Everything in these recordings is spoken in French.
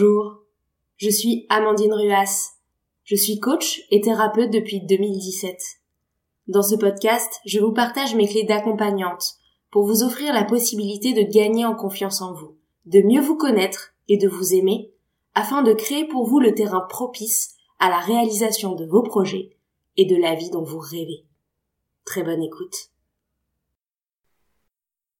Bonjour, je suis Amandine Ruas. Je suis coach et thérapeute depuis 2017. Dans ce podcast, je vous partage mes clés d'accompagnante pour vous offrir la possibilité de gagner en confiance en vous, de mieux vous connaître et de vous aimer, afin de créer pour vous le terrain propice à la réalisation de vos projets et de la vie dont vous rêvez. Très bonne écoute.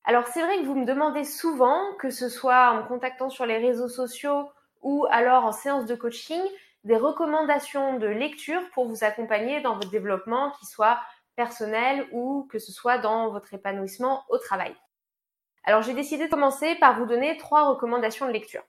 Alors c'est vrai que vous me demandez souvent, que ce soit en me contactant sur les réseaux sociaux ou alors en séance de coaching, des recommandations de lecture pour vous accompagner dans votre développement, qui soit personnel ou que ce soit dans votre épanouissement au travail. Alors j'ai décidé de commencer par vous donner trois recommandations de lecture.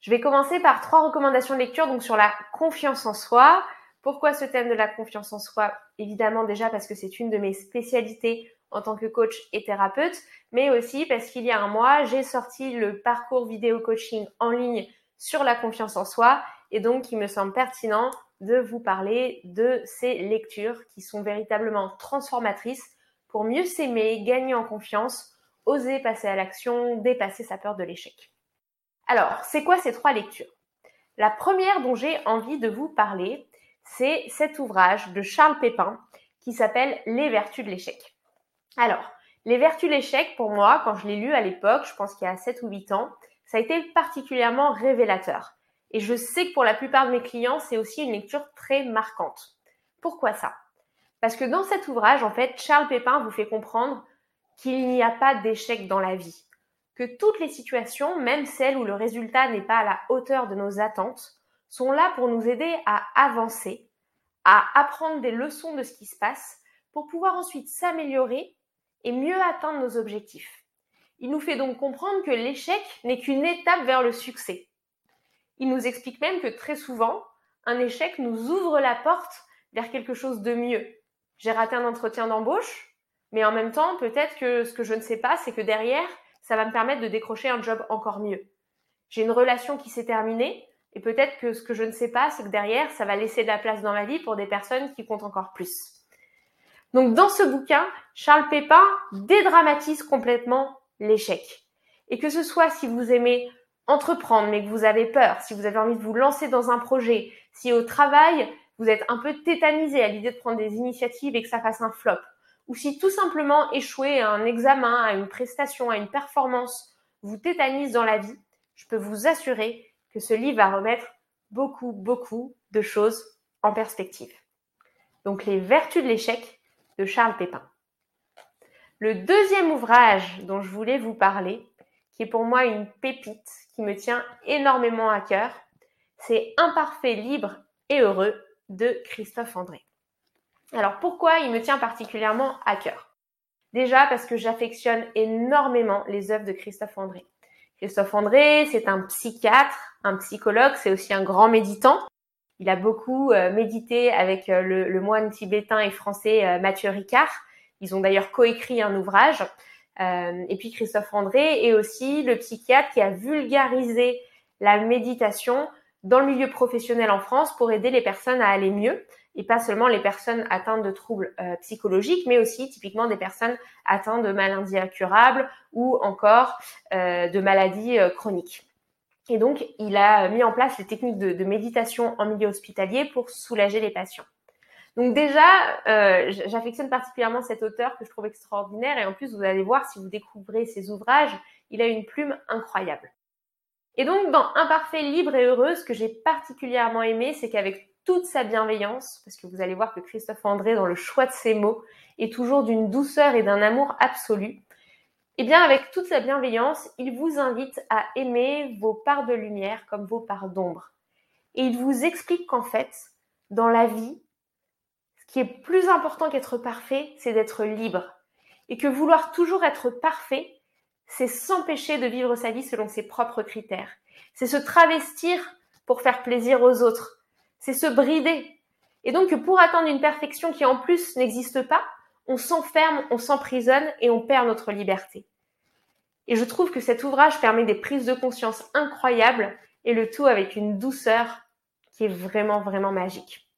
Je vais commencer par trois recommandations de lecture donc sur la confiance en soi. Pourquoi ce thème de la confiance en soi? Évidemment déjà parce que c'est une de mes spécialités en tant que coach et thérapeute, mais aussi parce qu'il y a un mois, j'ai sorti le parcours vidéo coaching en ligne sur la confiance en soi et donc il me semble pertinent de vous parler de ces lectures qui sont véritablement transformatrices pour mieux s'aimer, gagner en confiance, oser passer à l'action, dépasser sa peur de l'échec. Alors, c'est quoi ces trois lectures? La première dont j'ai envie de vous parler, c'est cet ouvrage de Charles Pépin qui s'appelle Les vertus de l'échec. Alors, les vertus de l'échec, pour moi, quand je l'ai lu à l'époque, je pense qu'il y a 7 ou 8 ans, ça a été particulièrement révélateur. Et je sais que pour la plupart de mes clients, c'est aussi une lecture très marquante. Pourquoi ça? Parce que dans cet ouvrage, en fait, Charles Pépin vous fait comprendre qu'il n'y a pas d'échec dans la vie. Que toutes les situations, même celles où le résultat n'est pas à la hauteur de nos attentes, sont là pour nous aider à avancer, à apprendre des leçons de ce qui se passe, pour pouvoir ensuite s'améliorer et mieux atteindre nos objectifs. Il nous fait donc comprendre que l'échec n'est qu'une étape vers le succès. Il nous explique même que très souvent, un échec nous ouvre la porte vers quelque chose de mieux. J'ai raté un entretien d'embauche, mais en même temps, peut-être que ce que je ne sais pas, c'est que derrière, ça va me permettre de décrocher un job encore mieux. J'ai une relation qui s'est terminée, et peut-être que ce que je ne sais pas, c'est que derrière, ça va laisser de la place dans ma vie pour des personnes qui comptent encore plus. Donc dans ce bouquin, Charles Pépin dédramatise complètement l'échec. Et que ce soit si vous aimez entreprendre mais que vous avez peur, si vous avez envie de vous lancer dans un projet, si au travail vous êtes un peu tétanisé à l'idée de prendre des initiatives et que ça fasse un flop, ou si tout simplement échouer à un examen, à une prestation, à une performance vous tétanise dans la vie, je peux vous assurer que ce livre va remettre beaucoup, beaucoup de choses en perspective. Donc les vertus de l'échec, de Charles Pépin. Le deuxième ouvrage dont je voulais vous parler, qui est pour moi une pépite qui me tient énormément à cœur, c'est Imparfait, libre et heureux de Christophe André. Alors pourquoi il me tient particulièrement à cœur? Déjà parce que j'affectionne énormément les œuvres de Christophe André. Christophe André, c'est un psychiatre, un psychologue, c'est aussi un grand méditant. Il a beaucoup euh, médité avec euh, le, moine tibétain et français euh, Mathieu Ricard. Ils ont d'ailleurs coécrit un ouvrage. et puis Christophe André est aussi le psychiatre qui a vulgarisé la méditation dans le milieu professionnel en France pour aider les personnes à aller mieux et pas seulement les personnes atteintes de troubles psychologiques, mais aussi typiquement des personnes atteintes de maladies incurables ou encore de maladies chroniques. Et donc, il a mis en place les techniques de, méditation en milieu hospitalier pour soulager les patients. Donc déjà, euh, j'affectionne particulièrement cet auteur que je trouve extraordinaire et en plus, vous allez voir si vous découvrez ses ouvrages, il a une plume incroyable. Et donc, dans Imparfait, libre et heureux, ce que j'ai particulièrement aimé, c'est qu'avec toute sa bienveillance, parce que vous allez voir que Christophe André, dans le choix de ses mots, est toujours d'une douceur et d'un amour absolu, eh bien, avec toute sa bienveillance, il vous invite à aimer vos parts de lumière comme vos parts d'ombre. Et il vous explique qu'en fait, dans la vie, qui est plus important qu'être parfait, c'est d'être libre. Et que vouloir toujours être parfait, c'est s'empêcher de vivre sa vie selon ses propres critères. C'est se travestir pour faire plaisir aux autres. C'est se brider. Et donc, pour atteindre une perfection qui en plus n'existe pas, on s'enferme, on s'emprisonne et on perd notre liberté. Et je trouve que cet ouvrage permet des prises de conscience incroyables et le tout avec une douceur qui est vraiment, vraiment magique.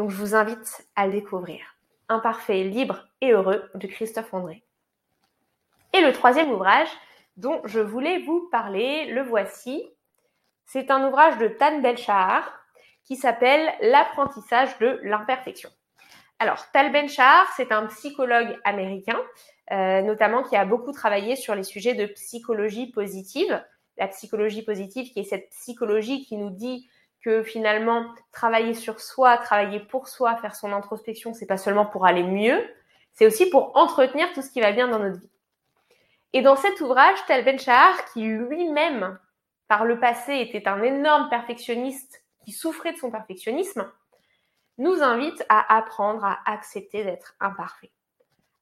Donc je vous invite à le découvrir. Imparfait, libre et heureux de Christophe André. Et le troisième ouvrage dont je voulais vous parler, le voici. C'est un ouvrage de Tan Belshahar qui s'appelle L'apprentissage de l'imperfection. Alors, Tal Ben-Shahar, c'est un psychologue américain, euh, notamment qui a beaucoup travaillé sur les sujets de psychologie positive. La psychologie positive, qui est cette psychologie qui nous dit que finalement, travailler sur soi, travailler pour soi, faire son introspection, c'est pas seulement pour aller mieux, c'est aussi pour entretenir tout ce qui va bien dans notre vie. Et dans cet ouvrage, Tal Ben-Shahar, qui lui-même, par le passé, était un énorme perfectionniste qui souffrait de son perfectionnisme, nous invite à apprendre à accepter d'être imparfait,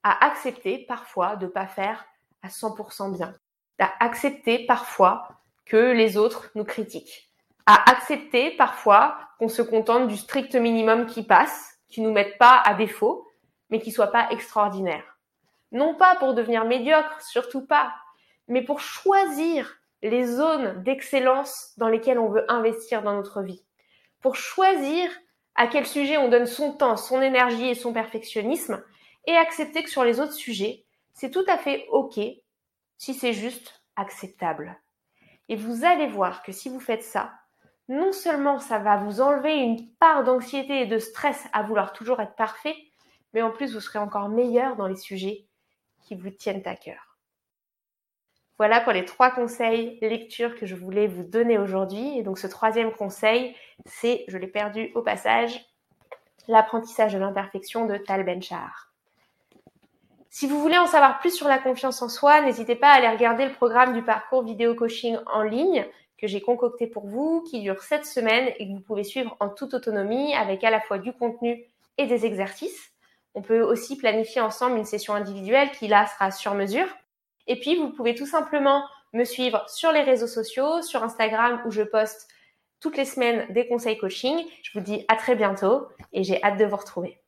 à accepter parfois de pas faire à 100% bien, à accepter parfois que les autres nous critiquent, à accepter parfois qu'on se contente du strict minimum qui passe, qui nous mette pas à défaut, mais qui soit pas extraordinaire. Non pas pour devenir médiocre, surtout pas, mais pour choisir les zones d'excellence dans lesquelles on veut investir dans notre vie, pour choisir à quel sujet on donne son temps, son énergie et son perfectionnisme, et accepter que sur les autres sujets, c'est tout à fait OK si c'est juste acceptable. Et vous allez voir que si vous faites ça, non seulement ça va vous enlever une part d'anxiété et de stress à vouloir toujours être parfait, mais en plus vous serez encore meilleur dans les sujets qui vous tiennent à cœur. Voilà pour les trois conseils lecture que je voulais vous donner aujourd'hui. Et donc ce troisième conseil, c'est, je l'ai perdu au passage, l'apprentissage de l'imperfection de Tal Ben-Shahar. Si vous voulez en savoir plus sur la confiance en soi, n'hésitez pas à aller regarder le programme du parcours vidéo coaching en ligne que j'ai concocté pour vous, qui dure 7 semaines et que vous pouvez suivre en toute autonomie avec à la fois du contenu et des exercices. On peut aussi planifier ensemble une session individuelle qui là sera sur mesure. Et puis, vous pouvez tout simplement me suivre sur les réseaux sociaux, sur Instagram où je poste toutes les semaines des conseils coaching. Je vous dis à très bientôt et j'ai hâte de vous retrouver.